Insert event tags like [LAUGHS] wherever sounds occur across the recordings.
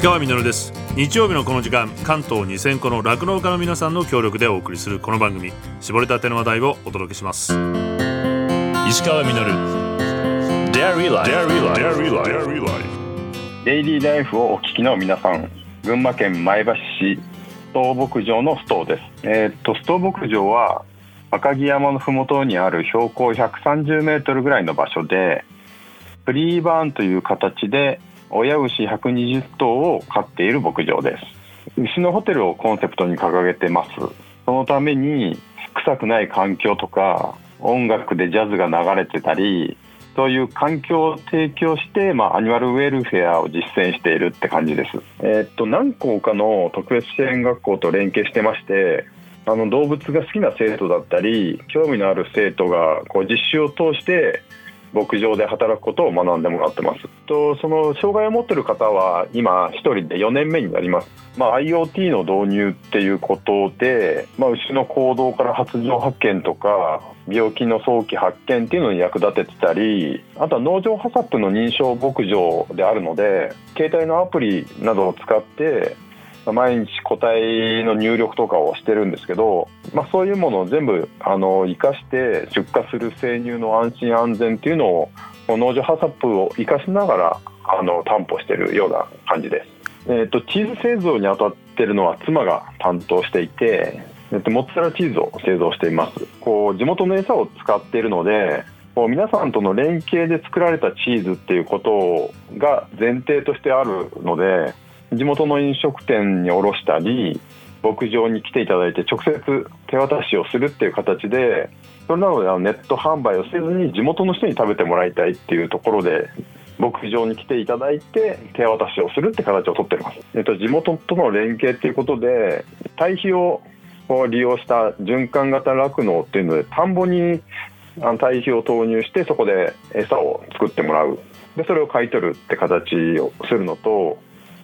石川みです。日曜日のこの時間関東2000個の酪農家の皆さんの協力でお送りするこの番組絞りたての話題をお届けします。石川みデイリーライフをお聞きの皆さん群馬県前橋市ストー牧場のストーです。えー、っとストー牧場は赤城山の麓にある標高130メートルぐらいの場所でフリーバーンという形で親牛120頭を飼っている牧場です牛のホテルをコンセプトに掲げてますそのために臭くない環境とか音楽でジャズが流れてたりそういう環境を提供して、まあ、アニマルウェルフェアを実践しているって感じです。えー、っと何校かの特別支援学校と連携してましてあの動物が好きな生徒だったり興味のある生徒がこう実習を通して牧場で働くことを学んでもらってます。とその障害を持ってる方は今1人で4年目になります、まあ、IoT の導入っていうことで、まあ、牛の行動から発情発見とか病気の早期発見っていうのに役立ててたりあとは農場ハサップの認証牧場であるので携帯のアプリなどを使って毎日個体の入力とかをしてるんですけど、まあ、そういうものを全部あの生かして出荷する生乳の安心安全っていうのを農場ハサップを生かしながらあの担保してるような感じです、えーと、チーズ製造に当たってるのは妻が担当していて、えーと、モッツァレラチーズを製造しています。こう地元の餌を使っているのでこう皆さんとの連携で作られたチーズっていうことが前提としてあるので地元の飲食店に卸したり牧場に来ていただいて直接手渡しをするっていう形でそれなのでネット販売をせずに地元の人に食べてもらいたいっていうところで牧場に来ていただいて手渡しをするって形をとってます、えっと、地元との連携っていうことで堆肥を利用した循環型酪農っていうので田んぼに堆肥を投入してそこで餌を作ってもらう。でそれを買い取るって形をするのと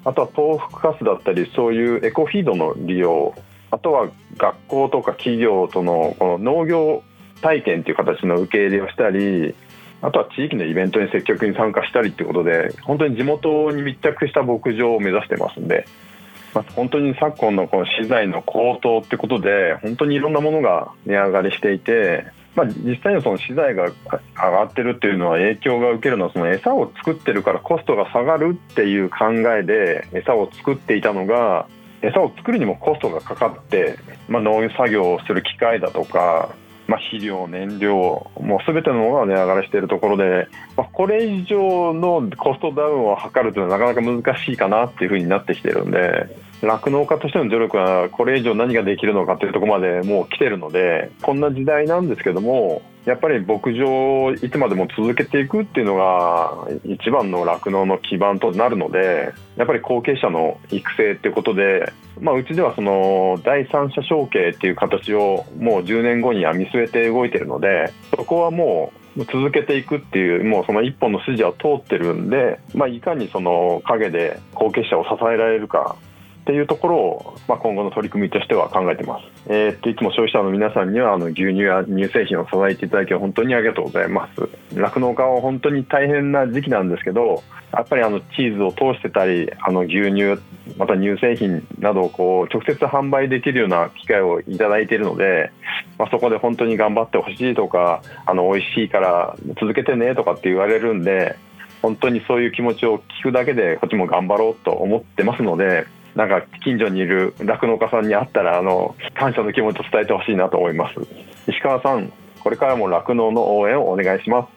あとは豆腐カスだったりそういうエコフィードの利用あとは学校とか企業とのこの農業体験という形の受け入れをしたりあとは地域のイベントに積極的に参加したりということで本当に地元に密着した牧場を目指してますんで、まあ、本当に昨今のこの資材の高騰ってことで本当にいろんなものが値上がりしていてまあ、実際にその資材が上がってるっていうのは影響が受けるのはその餌を作ってるからコストが下がるっていう考えで餌を作っていたのが餌を作るにもコストがかかって、まあ、農業作業をする機械だとか、まあ、肥料燃料もう全てのものが値上がりしているところで、まあ、これ以上のコストダウンを図るというのはなかなか難しいかなっていうふうになってきてるんで酪農家としての努力はこれ以上何ができるのかというところまでもう来てるのでこんな時代なんですけどもやっぱり牧場をいつまでも続けていくっていうのが一番の酪農の基盤となるのでやっぱり後継者の育成っていうことで、まあ、うちではその第三者承継っていう形をもう10年後には見据えて動いてるのでそこはもう続けていくっていうもうその一本の筋は通ってるんで、まあ、いかにその陰で後継者を支えられるかっていうところを、まあ、今後の取り組みとしては考えてます。えー、っといつも消費者の皆さんにはあの牛乳や乳製品を支えていただき本当にありがとうございます。酪農家は本当に大変な時期なんですけど、やっぱりあのチーズを通してたり、あの牛乳また乳製品などをこう直接販売できるような機会をいただいているので、まあ、そこで本当に頑張ってほしいとか、あの美味しいから続けてねとかって言われるんで。本当にそういう気持ちを聞くだけでこっちも頑張ろうと思ってますのでなんか近所にいる酪農家さんに会ったらあの感謝の気持ちを伝えてほしいなと思います。石川さんこれからも酪農の応援をお願いします。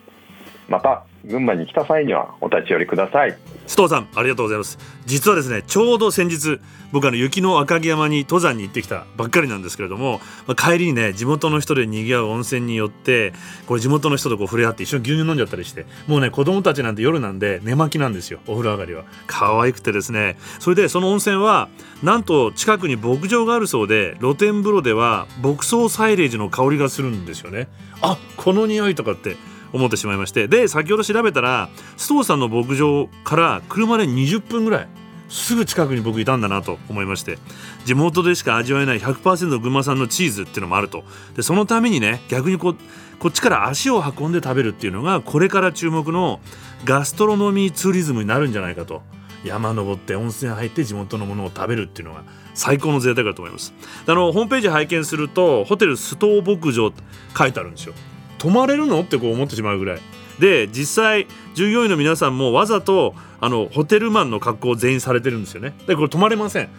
また群馬に来た際にはお立ち寄りください。須藤さんありがとうございます。実はですねちょうど先日僕あの雪の赤城山に登山に行ってきたばっかりなんですけれども、まあ、帰りにね地元の人で賑わう温泉に寄ってこれ地元の人とこう触れ合って一緒に牛乳飲んじゃったりしてもうね子供たちなんて夜なんで寝巻きなんですよお風呂上がりは。可愛くてですね。それでその温泉はなんと近くに牧場があるそうで露天風呂では牧草サイレージの香りがするんですよね。あこの匂いとかって思ってしまいまして。で先ほど調べたら須藤さんの牧場から車で20分ぐらいすぐ近くに僕いたんだなと思いまして。地元でしか味わえない100%群馬産のチーズっていうのもあると。でそのためにね逆にここっちから足を運んで食べるっていうのがこれから注目のガストロノミーツーリズムになるんじゃないかと。山登って温泉入って地元のものを食べるっていうのが最高の贅沢だと思います。あのホームページ拝見するとホテルストー牧場って書いてあるんですよ。泊まれるの？ってこう思ってしまうぐらい。で実際従業員の皆さんもわざとあのホテルマンの格好を全員されてるんですよね。でこれ泊まれません。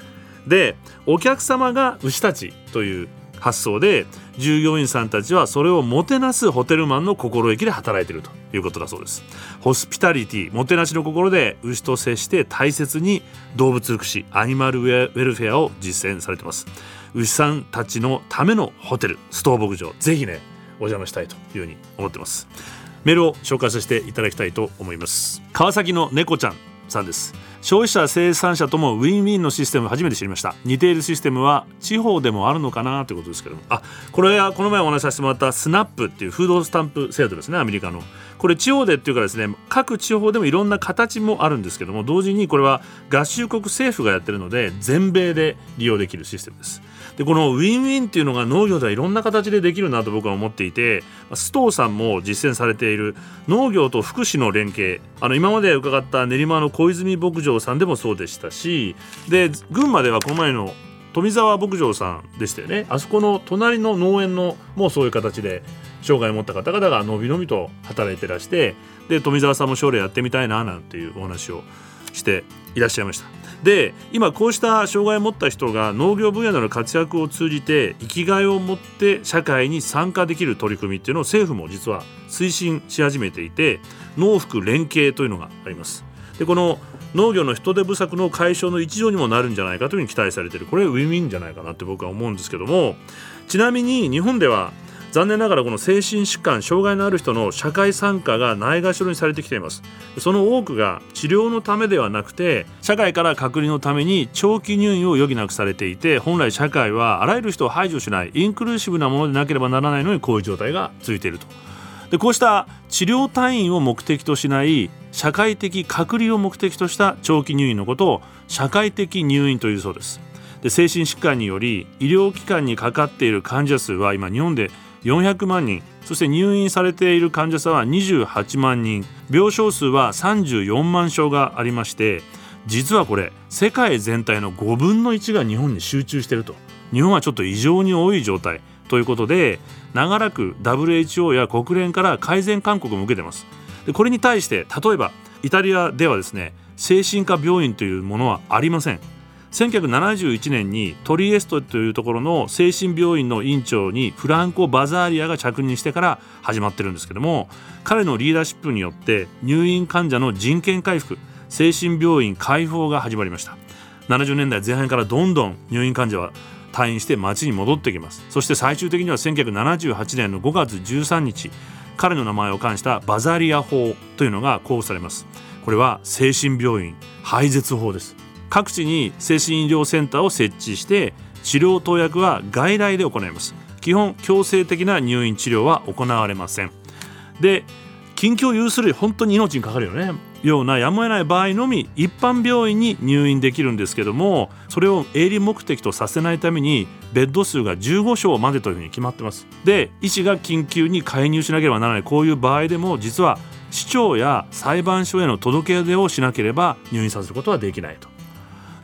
でお客様が牛たちという発想で従業員さんたちはそれをもてなすホテルマンの心意気で働いているということだそうです。ホスピタリティもてなしの心で牛と接して大切に動物福祉アニマルウェルフェアを実践されてます。牛さんたちのためのホテルストー牧場ぜひねお邪魔したいというふうに思ってます。メールを紹介させていただきたいと思います。川崎の猫ちゃんさんです。消費者生産者ともウィンウィンのシステム初めて知りました。似ているシステムは地方でもあるのかなということですけども。あこれはこの前お話しさせてもらったスナップっていうフードスタンプ制度ですねアメリカの。これ地方でっていうかですね各地方でもいろんな形もあるんですけども同時にこれは合衆国政府がやってるので全米で利用できるシステムです。でこのウィンウィンっていうのが農業ではいろんな形でできるなと僕は思っていて須藤さんも実践されている農業と福祉の連携。あの今まで伺った練馬の小泉牧場さんでもそうでしたしで群馬ではこの前の富澤牧場さんでしたよねあそこの隣の農園のもうそういう形で障害を持った方々がのびのびと働いてらしてで富澤さんも将来やってみたいななんていうお話をしていらっしゃいました。で今こうした障害を持った人が農業分野での活躍を通じて生きがいを持って社会に参加できる取り組みっていうのを政府も実は推進し始めていて農福連携というのがありますでこの農業の人手不足の解消の一助にもなるんじゃないかというふうに期待されている。これウィンウィンじゃないかなって僕は思うんですけども。ちなみに日本では残念ながらこの精神疾患障害のある人の社会参加がないがしろにされてきています。その多くが治療のためではなくて社会から隔離のために長期入院を余儀なくされていて本来社会はあらゆる人を排除しないインクルーシブなものでなければならないのにこういう状態が続いていると。でこうした治療退院を目的としない社会的隔離を目的とした長期入院のことを社会的入院というそうです。で精神疾患により医療機関にかかっている患者数は今日本で400万人そして入院されている患者さんは28万人病床数は34万床がありまして実はこれ世界全体の5分の1が日本に集中していると。日本はちょっと異常に多い状態ということで長らく WHO や国連から改善勧告も受けてます。でこれに対して例えばイタリアではですね精神科病院というものはありません。1971年にトリエストというところの精神病院の院長にフランコ・バザーリアが着任してから始まってるんですけども彼のリーダーシップによって入院患者の人権回復精神病院開放が始まりました。70年代前半からどんどん入院患者は退院して町に戻ってきます。そして最終的には1978年の5月13日彼の名前を冠したバザリア法というのが公布されます。これは精神病院廃絶法です。各地に精神医療センターを設置して治療投薬は外来で行います。基本強制的な入院治療は行われません。で緊急を有する本当に命にかかるよね。ようなやむを得ない場合のみ一般病院に入院できるんですけどもそれを営利目的とさせないためにベッド数が15床までというふうに決まってます。で医師が緊急に介入しなければならないこういう場合でも実は市長や裁判所への届け出をしなければ入院させることはできないと。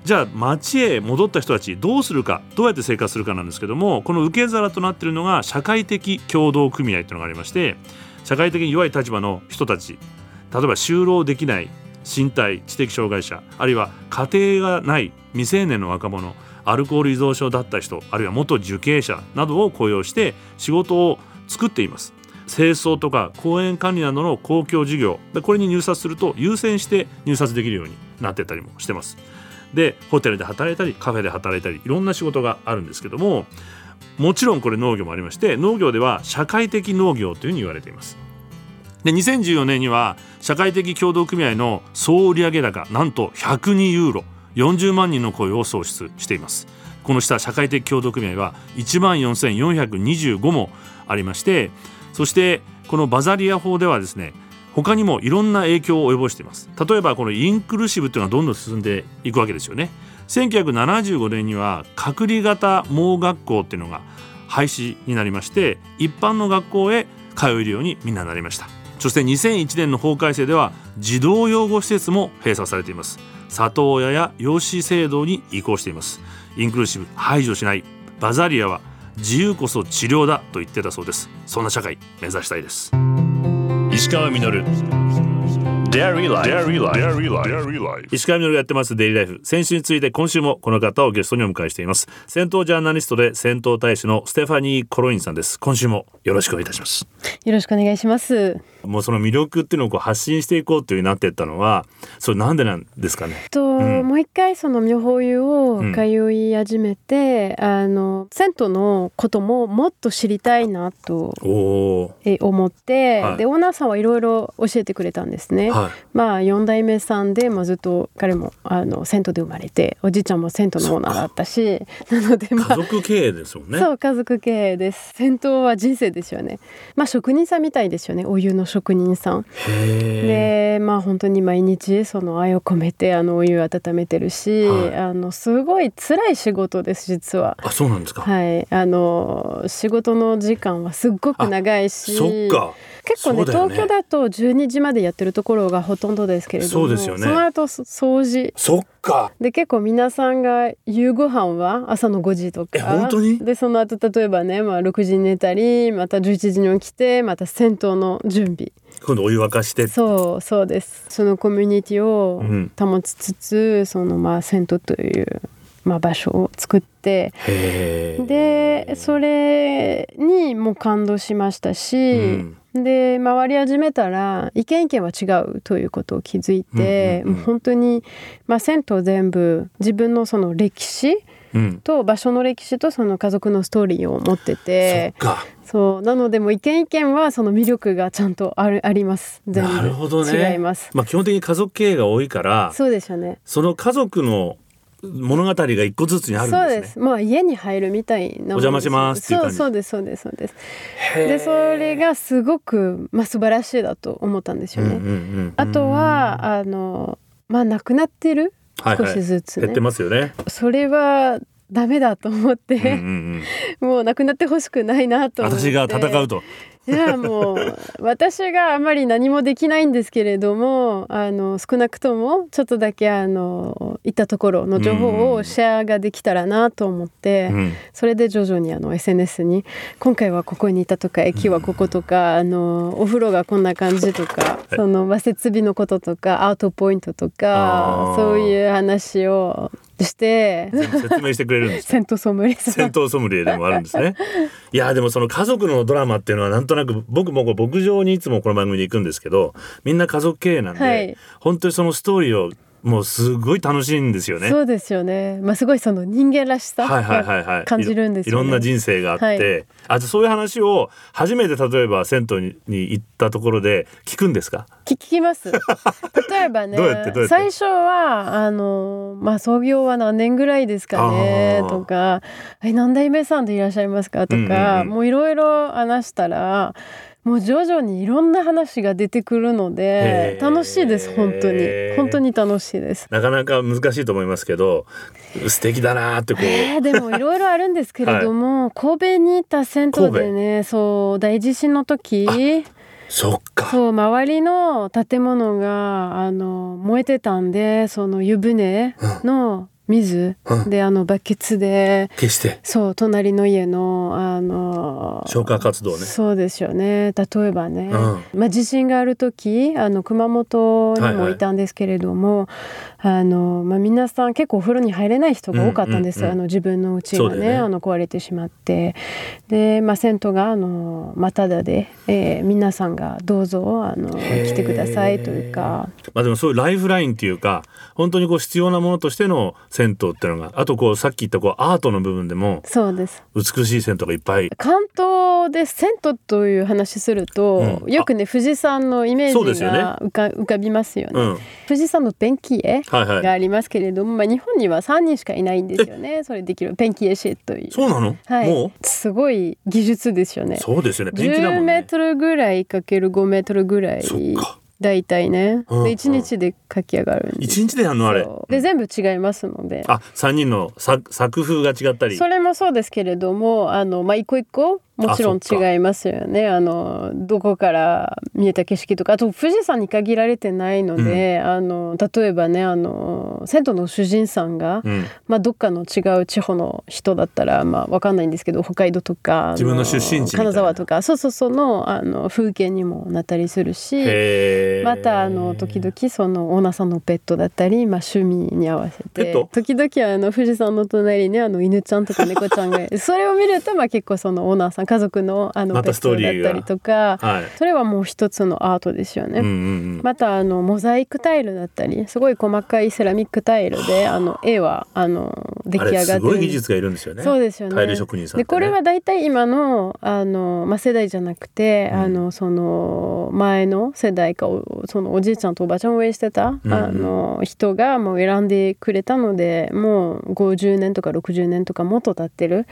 じゃあ町へ戻った人たちどうするかどうやって生活するかなんですけどもこの受け皿となっているのが社会的協同組合というのがありまして社会的に弱い立場の人たち例えば就労できない身体知的障害者あるいは家庭がない未成年の若者アルコール依存症だった人あるいは元受刑者などを雇用して仕事を作っています。清掃とか公園管理などの公共事業これに入札すると優先して入札できるようになってたりもしてます。でホテルで働いたりカフェで働いたりいろんな仕事があるんですけどももちろんこれ農業もありまして農業では社会的農業というふうに言われています。で2014年には社会的協同組合の総売上高なんと102ユーロ40万人の雇用を創出しています。この下社会的協同組合は1万4425もありましてそしてこのバザリア法ではですね他にもいろんな影響を及ぼしています。例えばこのインクルーシブというのはどんどん進んでいくわけですよね。1975年には隔離型盲学校っていうのが廃止になりまして一般の学校へ通えるようにみんななりました。そして2001年の法改正では児童養護施設も閉鎖されています。里親や養子制度に移行しています。インクルーシブ排除しないバザリアは自由こそ治療だと言ってたそうです。そんな社会目指したいです。石川稔。Dairy Life. Dairy Life. Dairy Life. Dairy Life. 石川みのるがやってますデイリーライフ先週について今週もこの方をゲストにお迎えしています。戦闘ジャーナリストで戦闘大使のステファニー・コロインさんです。今週もよろしくお願いいたします。よろしくお願いします。もうその魅力っていうのをこう発信していこうというなっていったのはそれなんでなんですかね？と、うん、もう一回その妙法湯を通い始めて、うん、あの銭湯のことももっと知りたいなと思って、はい、でオーナーさんはいろいろ教えてくれたんですね、はい、まあ4代目さんで、まあ、ずっと彼もあの銭湯で生まれておじいちゃんも銭湯のオーナーだったしなので、まあ、家族経営ですもんねそう家族経営です銭湯は人生ですよねまあ職人さんみたいですよねお湯の職人さん。でまあ本当に毎日その愛を込めてあのお湯を温めてるし、はい、あのすごい辛い仕事です実は。あそうなんですか。はいあの仕事の時間はすっごく長いし。そっか。結構ね、ね、東京だと12時までやってるところがほとんどですけれどもそうですよ、ね、その後掃除そっかで結構皆さんが夕ご飯は朝の5時とか本当にでその後例えばね、まあ、6時に寝たりまた11時に起きてまた銭湯の準備今度お湯沸かしてそうそうですそのコミュニティを保ちつつ、うん、そのまあ銭湯というまあ、場所を作ってでそれにも感動しましたし、うんで回り始めたら意見意見は違うということを気づいて、うんうんうん、もう本当に、まあ、銭湯全部自分のその歴史と場所の歴史とその家族のストーリーを持ってて、そう。なのでも意見意見はその魅力がちゃんとあるあります。全部。なるほど、ね、違います、まあ、基本的に家族経営が多いからそうですよね。その家族の物語が一個ずつにあるんです、ね、そうです。まあ家に入るみたいな。お邪魔しますそうそうですそうですそうです。でそれがすごくまあ素晴らしいだと思ったんですよね。うんうんうん、あとはあのまあなくなってる、少しずつ、ね、減ってますよね。それはダメだと思って、うんうんうん、[LAUGHS] もうなくなってほしくないなと私が戦うといやもう私があまり何もできないんですけれどもあの少なくともちょっとだけあの行ったところの情報をシェアができたらなと思って、うん、それで徐々にあの SNS に今回はここにいたとか駅はこことか、あのお風呂がこんな感じとか、その和設備のこととかアウトポイントとかそういう話をして。説明してくれるんです戦闘ソムリエ戦闘ソムリエでもあるんですね。いやでもその家族のドラマっていうのはなんとなく僕も牧場にいつもこの番組で行くんですけどみんな家族経営なんで、はい、本当にそのストーリーをもうすごい楽しいんですよね。そうですよね。まあすごいその人間らしさが感じるんですよ、ね、いろんな人生があって、はい、あそういう話を初めて例えば銭湯にに行ったところで聞くんですか？聞きます。[LAUGHS] 例えばね、最初はあのまあ創業は何年ぐらいですかねとか、え何代目さんでいらっしゃいますかとか、うんうんうん、もういろいろ話したら。もう徐々にいろんな話が出てくるので楽しいです本当に。本当に楽しいです。なかなか難しいと思いますけど素敵だなってこう、えー、でもいろいろあるんですけれども、[LAUGHS] はい、神戸にいた銭湯でねそう大地震の時そっか。そう周りの建物があの燃えてたんでその湯船の、水、うん、であのバケツで消して。そう隣の家のあの消火活動ね。そうですよね。例えばね、うん、まあ、地震がある時あの熊本にもいたんですけれども、はいはい、あのまあ、皆さん結構お風呂に入れない人が多かったんです、うんうんうん、あの自分の家がね、ね、あの壊れてしまって。で、まあ、銭湯があの、まあ、ただで、えー、皆さんがどうぞあの来てくださいというか、まあ、でもそういうライフラインっていうか本当にこう必要なものとしての銭湯ってのがあとこうさっき言ったこうアートの部分でもそうです。美しい銭湯がいっぱい。関東で銭湯という話すると、うん、よくね富士山のイメージが浮か,、浮かびますよね、うん、富士山のペンキ絵がありますけれども、はいはい、まあ、日本には3人しかいないんですよね。それできるペンキ絵師という。そうなの、はい、もう？すごい技術ですよね。そうですよね。ペンキだもんね。10メートルぐらいかける5メートルぐらいそっか大体ね、うん、で1日で書き上がる一日でやるの？あれ。で全部違いますので。あ三人の作作風が違ったり。それもそうですけれどもあの、まあ、一個一個もちろん違いますよね。あのどこから見えた景色とか。あと富士山に限られてないので、うん、あの例えばねあの銭湯の主人さんが、うん、まあ、どっかの違う地方の人だったら、まあ、分かんないんですけど北海道とか自分の出身地金沢とかそうそうそのあの風景にもなったりするしまたあの時々そのオーナーさんのペットだったり、まあ、趣味に合わせて時々あの富士山の隣にあの犬ちゃんとか猫ちゃんがそれを見ると、まあ、結構そのオーナーさん家族のあのペットだったりとか、はい、それはもう一つのアートですよね。うんうんうん、またあのモザイクタイルだったりすごい細かいセラミックタイルであの絵はあの出来上がってすごい技術がいるんですよね。そうですよね。タイル職人さん、ね、でこれは大体今のあの、まあ、世代じゃなくて、うん、あのその前の世代かそのおじいちゃんとおばあちゃんを応援してた、うん、あの人がもう選んでくれたのでもう50年とか60年とかもっと経ってる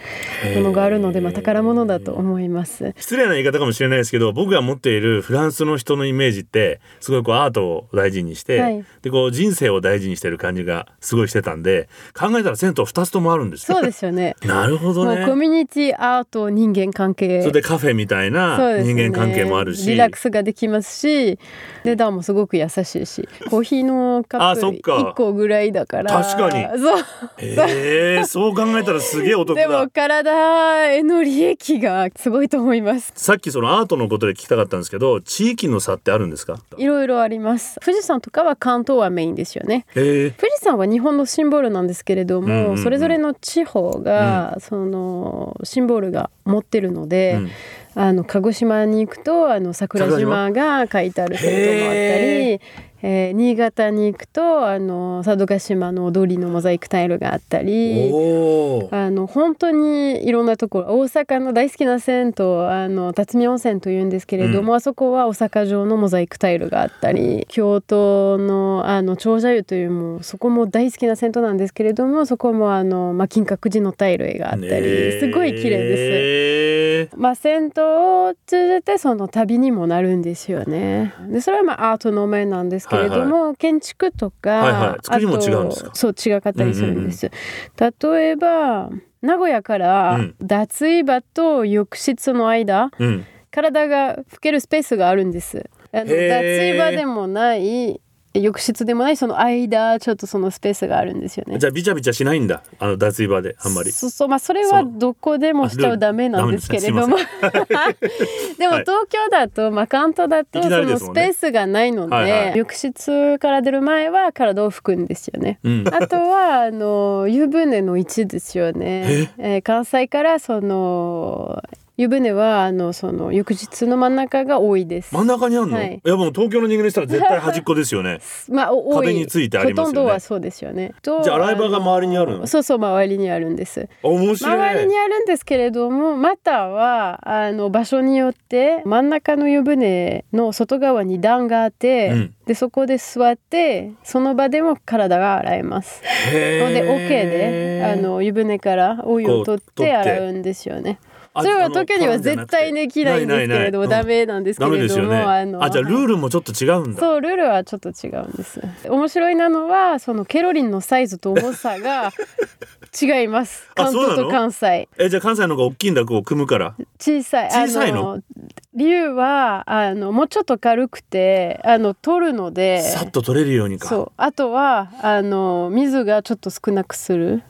ものがあるので、まあ、宝物だと思います。失礼な言い方かもしれないですけど僕が持っているフランスの人のイメージってすごいこうアートを大事にして、はい、でこう人生を大事にしてる感じがすごいしてたんで考えたら銭湯2つともあるんですそうですよね。[LAUGHS] なるほどね。コミュニティアート人間関係。それでカフェみたいな人間関係もあるし、ね、リラックスができますし値段もすごく優しいし [LAUGHS] コーヒーのカップ1個ぐらいだから。確かに。そう。えー、そう考えたらすげえお得 [LAUGHS] でも体への利益がすごいと思います。さっきそのアートのことで聞きたかったんですけど地域の差ってあるんですか？いろいろあります。富士山とかは関東はメインですよね、富士山は日本のシンボルなんですけれども、うんそれぞれの地方が、うん、そのシンボルが持ってるので、うん。あの鹿児島に行くとあの桜島が書いてある銭湯もあったりえー、新潟に行くとあの佐渡島の踊りのモザイクタイルがあったりあの本当にいろんなところ大阪の大好きな銭湯あの辰巳温泉というんですけれども、うん、あそこは大阪城のモザイクタイルがあったり京都のあの長者湯というもそこも大好きな銭湯なんですけれどもそこもあの、まあ、金閣寺のタイル絵があったりすごい綺麗です。まあ、銭湯を通じてその旅にもなるんですよね。でそれはまあアートの面なんですけれども、はいはい、建築とか、はいはい、作りも違うんですか？そう違かったりするんです、うんうん、例えば名古屋から脱衣場と浴室の間、うん、体が拭けるスペースがあるんです。脱衣場でもない浴室でもないその間ちょっとそのスペースがあるんですよね。じゃあビチャビチャしないんだ。あの脱衣場であんまり。そうそうまあそれはどこでもしちゃダメ。なんですけれども。[LAUGHS] でも東京だと、まあ関東だとそのスペースがないので、はいはい、浴室から出る前は体を拭くんですよね、うん、あとはあの湯船の位置ですよね。えー、関西からその湯船はあのその浴室の真ん中が多いです。真ん中にあるの？はい、いやもう東京の人間にしたら絶対端っこですよね。[LAUGHS] まあ壁についてありますよね。ほとんどはそうですよね。じゃあ洗い場が周りにあるの？そうそう周りにあるんです。面白い。周りにあるんですけれども、またはあの場所によって真ん中の湯船の外側に段があって、うん、でそこで座ってその場でも体が洗えます。ので OK であの湯船からお湯を取って洗うんですよね。それは東京には絶対できないんですけれどもダメなんですけれども、ね、あのあじゃあルールもちょっと違うんだ。そうルールはちょっと違うんです。面白いなのはそのケロリンのサイズと重さが違います。[LAUGHS] 関東と関西。えじゃあ関西の方が大きいんだこう組むから。小さい。小さいの？理由はあのもうちょっと軽くてあの取るのでさっと取れるようにか。そう。あとはあの水がちょっと少なくする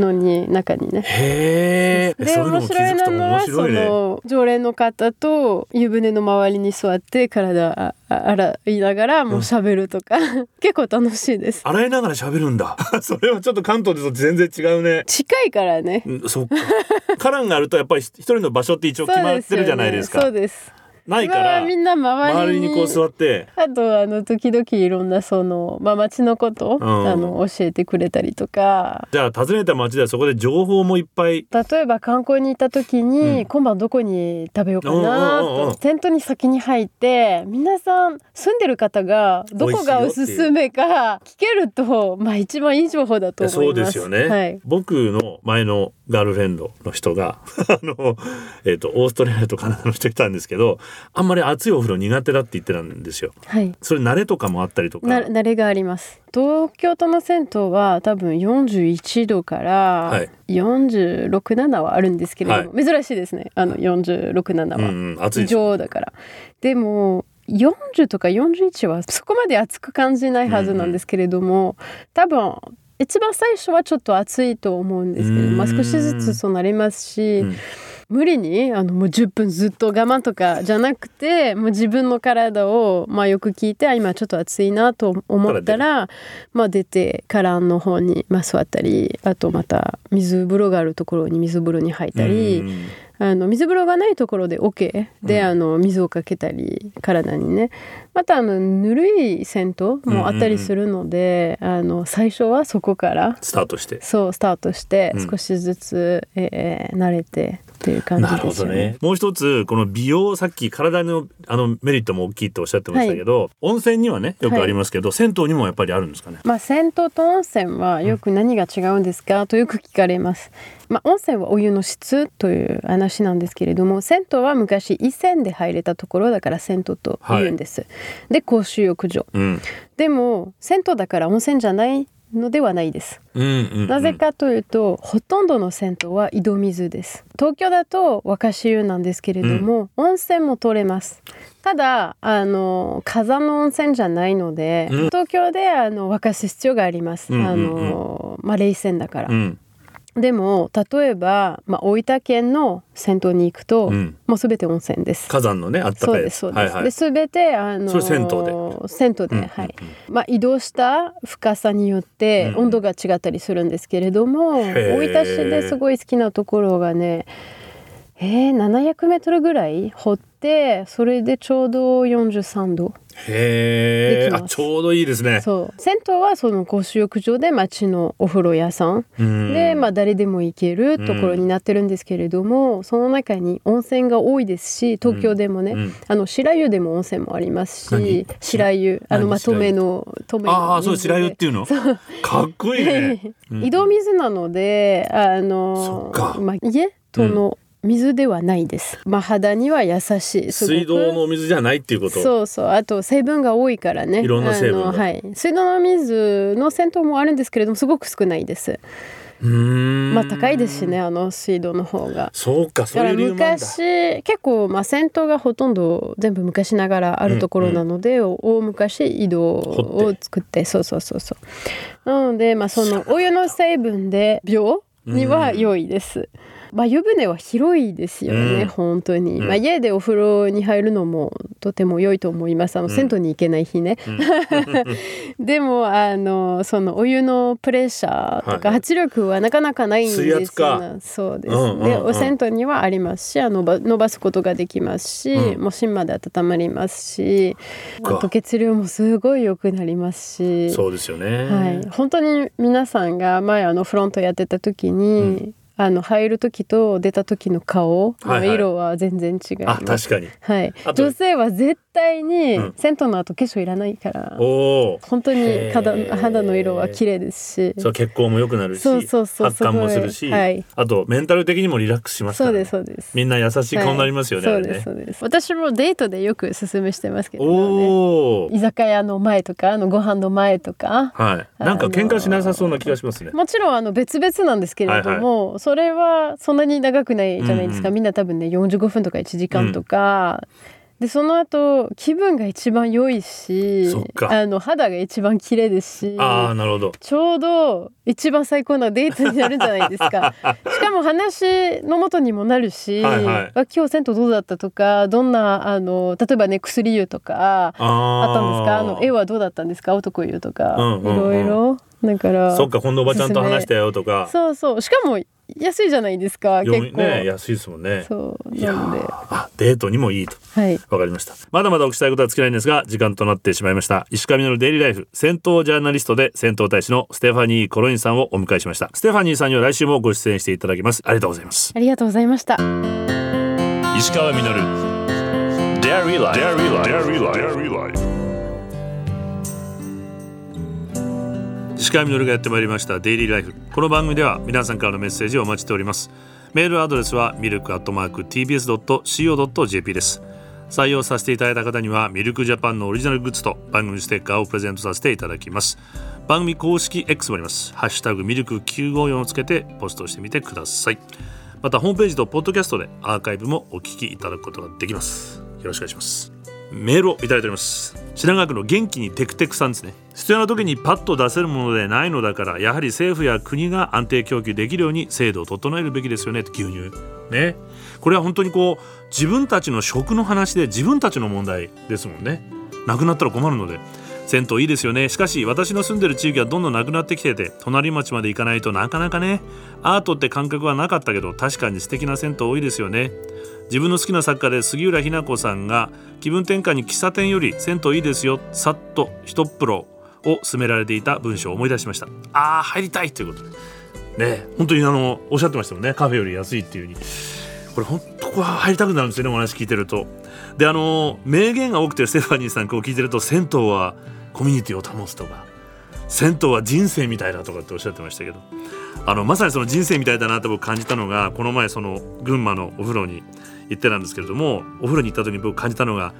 のに中にね。へえ。で面白いのはその常連の方と湯船の周りに座って体洗いながらもう喋るとか、うん、結構楽しいです。洗いながら喋るんだ。[LAUGHS] それはちょっと関東でと全然違うね。近いからね。うん、そっか。[LAUGHS] カランがあるとやっぱり一人の場所って一応決まってるじゃないですか。そうです、ないからみんな周りにこう座って。あとあの時々いろんなその、まあ、町のこと、うん、あの教えてくれたりとか。じゃあ訪ねた町ではそこで情報もいっぱい。例えば観光に行った時に、うん、今晩どこに食べようかなとテントに先に入って皆さん住んでる方がどこがおすすめか聞けるとまあ一番いい情報だと思います。そうですよね、はい、僕の前のガールフレンドの人が [LAUGHS] あの、えーと、オーストラリアとカナダの人いたんですけどあんまり熱いお風呂苦手だって言ってたんですよ。はい。それ慣れとかもあったりとか？慣れがあります。東京都の銭湯は多分41度から46、7はあるんですけれども、はい、珍しいですね。あの46、7は。うん、うん、暑い。異だから。でも40とか41はそこまで暑く感じないはずなんですけれども、うん、多分一番最初はちょっと暑いと思うんですけど、まあ、少しずつそうなりますし、うん、無理にあのもう10分ずっと我慢とかじゃなくてもう自分の体を、まあ、よく聞いて今ちょっと暑いなと思ったら、まあ、出てからの方に、まあ、座ったりあとまた水風呂があるところに水風呂に入ったり。あの水風呂がないところで OK で、うん、あの水をかけたり体にね。またあのぬるい銭湯もあったりするので、うんうんうん、あの最初はそこからスタートして。そうスタートして少しずつ、うん、えー、慣れてっていう感じですよね。ねもう一つこの美容さっき体のあのメリットも大きいとおっしゃってましたけど、はい、温泉にはねよくありますけど、はい、銭湯にもやっぱりあるんですかね？まあ銭湯と温泉はよく何が違うんですか、うん、とよく聞かれます。まあ温泉はお湯の質という話なんですけれども、銭湯は昔一銭で入れたところだから銭湯と言うんです。はい、で公衆浴場、うん、でも銭湯だから温泉じゃないのではないです、うんうんうん、なぜかというとほとんどの銭湯は井戸水です。東京だと若潮湯なんですけれども、うん、温泉も取れます。ただあの火山の温泉じゃないので、うん、東京であの沸かす必要があります、うんうんうん、あのまあ冷泉だから、でも例えば、まあ、大分県の銭湯に行くと、うん、もうすべて温泉です。火山のねあったかい。そうですそうです、はいはい、で全てあのそれ銭湯で。銭湯で、うん、はい、まあ、移動した深さによって温度が違ったりするんですけれども、うん、大分市ですごい好きなところがねえー、700メートルぐらい掘ってそれでちょうど43度。へえちょうどいいですね。そう。銭湯はその公衆浴場で町のお風呂屋さん。で、まあ、誰でも行けるところになってるんですけれどもその中に温泉が多いですし東京でもね、あの白湯でも温泉もありますし白湯。あのまとめの止めああそう白湯っていうの？かっこいいね、[LAUGHS] 井戸水なのであのまあ、家？との、水ではないです。まあ肌には優しい。水道の水じゃないっていうこと？そうそう。あと成分が多いからね。いろんな成分はい。水道の水の銭湯もあるんですけれどもすごく少ないです。まあ高いですしねあの水道の方がそうかそういう理由昔結構まあ銭湯がほとんど全部昔ながらあるところなので、うんうん、大昔井戸を作ってそうそうそうそうなのでまあそのお湯の成分で病には良いです。まあ、湯船は広いですよね、うん、本当に、うん、まあ、家でお風呂に入るのもとても良いと思います。あの、銭湯に行けない日ね、[LAUGHS] でもあのそのお湯のプレッシャーとか圧力はなかなかないんですよ、そうです、うんうんうん、でお銭湯にはありますしあの伸ばすことができますし、もう芯まで温まりますしあと血流もすごい良くなりますし。そうですよね、はい、本当に皆さんが前あのフロントやってた時に、あの入る時と出た時の顔の色は全然違います。確かに。はい。女性は絶対に銭湯の後化粧いらないから、うん、本当に肌肌の色は綺麗ですし、そう血行も良くなるし、そうそうそう発汗もするし、はい、あとメンタル的にもリラックスしますから、ね、そうですそうです。みんな優しい顔になりますよね。はい、そうですそうです。私もデートでよく勧めしてますけどね。居酒屋の前とかあのご飯の前とか、はい。なんか喧嘩しなさそうな気がしますね。もちろんあの別々なんですけれども、はいはいそれはそんなに長くないじゃないですか、うんうん、みんな多分ね45分とか1時間とか、うん、でその後気分が一番良いしあの肌が一番綺麗ですしあなるほど。ちょうど一番最高なデートになるんじゃないですか。[LAUGHS] しかも話のもとにもなるし、はいはい、今日銭湯どうだったとかどんなあの例えばね薬湯とかあったんですか？あの絵はどうだったんですか？男湯とか、いろいろ。だからそっか今度おばちゃんと話したよとか。そうそう。しかも安いじゃないですか結構。ね安いですもんね。そうなんで。あデートにもいいと。はい。わかりました。まだまだお聞きしたいことは尽きないんですが時間となってしまいました。石上のデイリーライフ戦闘ジャーナリストで戦闘大使のステファニー・コロインさんをお迎えしました。ステファニーさんには来週もご出演していただきます。ありがとうございます。ありがとうございました。石川稔 Dairy Life Dairy Life 石川みのるがやってまいりましたデイリーライフこの番組では皆さんからのメッセージをお待ちしております。メールアドレスはミルクアットマーク TBS.CO.JP です。採用させていただいた方にはミルクジャパンのオリジナルグッズと番組ステッカーをプレゼントさせていただきます。番組公式 X もあります。ハッシュタグミルク954をつけてポストしてみてください。またホームページとポッドキャストでアーカイブもお聞きいただくことができます。よろしくお願いします。メールをいただいております。品川区の元気にテクテクさんですね。必要な時にパッと出せるものでないのだからやはり政府や国が安定供給できるように制度を整えるべきですよね。牛乳。ね。これは本当にこう自分たちの食の話で自分たちの問題ですもんね。なくなったら困るので。銭湯いいですよね。しかし私の住んでる地域はどんどんなくなってきてて隣町まで行かないとなかなかねアートって感覚はなかったけど確かに素敵な銭湯多いですよね。自分の好きな作家で杉浦日奈子さんが気分転換に喫茶店より銭湯いいですよさっと一プロを勧められていた文章を思い出しました。ああ入りたいということで。ね本当にあのおっしゃってましたもんね。カフェより安いっていう風にこれ本当ここは入りたくなるんですよねお話聞いてると。であの名言が多くてステファニーさんこう聞いてると銭湯はコミュニティを保つとか銭湯は人生みたいだとかっておっしゃってましたけど。あのまさにその人生みたいだなと僕感じたのがこの前その群馬のお風呂に行ってたんですけれどもお風呂に行った時に僕感じたのが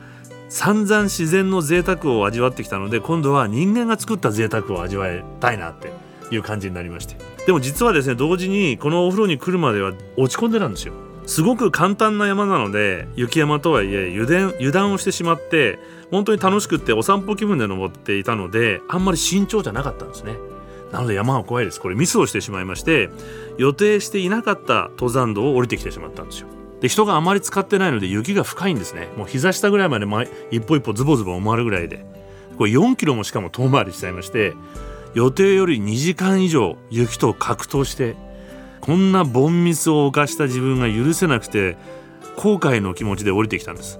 散々自然の贅沢を味わってきたので今度は人間が作った贅沢を味わいたいなっていう感じになりまして。でも実はですね同時にこのお風呂に来るまでは落ち込んでたんですよ。すごく簡単な山なので雪山とはいえ油断油断をしてしまって本当に楽しくってお散歩気分で登っていたのであんまり慎重じゃなかったんですね。なので山は怖いです。これミスをしてしまいまして予定していなかった登山道を降りてきてしまったんですよ。で人があまり使ってないので雪が深いんですね。もう膝下ぐらいまで一歩一歩ズボズボ回るぐらいで。これ4キロもしかも遠回りしちゃいまして予定より2時間以上雪と格闘してこんな凡ミスを犯した自分が許せなくて後悔の気持ちで降りてきたんです。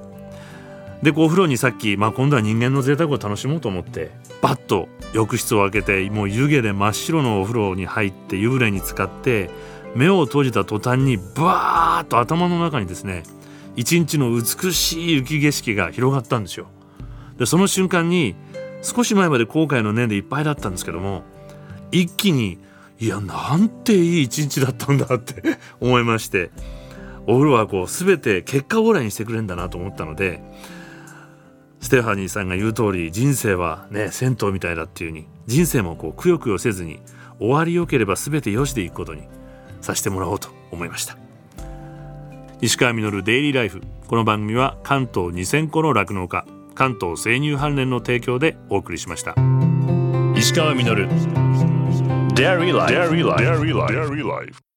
でお風呂にさっき、まあ、今度は人間の贅沢を楽しもうと思ってバッと浴室を開けてもう湯気で真っ白のお風呂に入って湯船に浸かって目を閉じた途端にバーッと頭の中にですね一日の美しい雪景色が広がったんですよ。でその瞬間に少し前まで後悔の念でいっぱいだったんですけども一気にいやなんていい一日だったんだって [LAUGHS] 思いましてお風呂はこう全て結果オーライにしてくれるんだなと思ったのでステファニーさんが言う通り人生はね銭湯みたいだっていうに人生もこうくよくよせずに終わりよければ全てよしでいくことにさせてもらおうと思いました石川稔デイリーライフこの番組は関東2000個の酪農家関東生乳関連の提供でお送りしました石川稔 Dairy Life. Dairy Life. Dairy Life.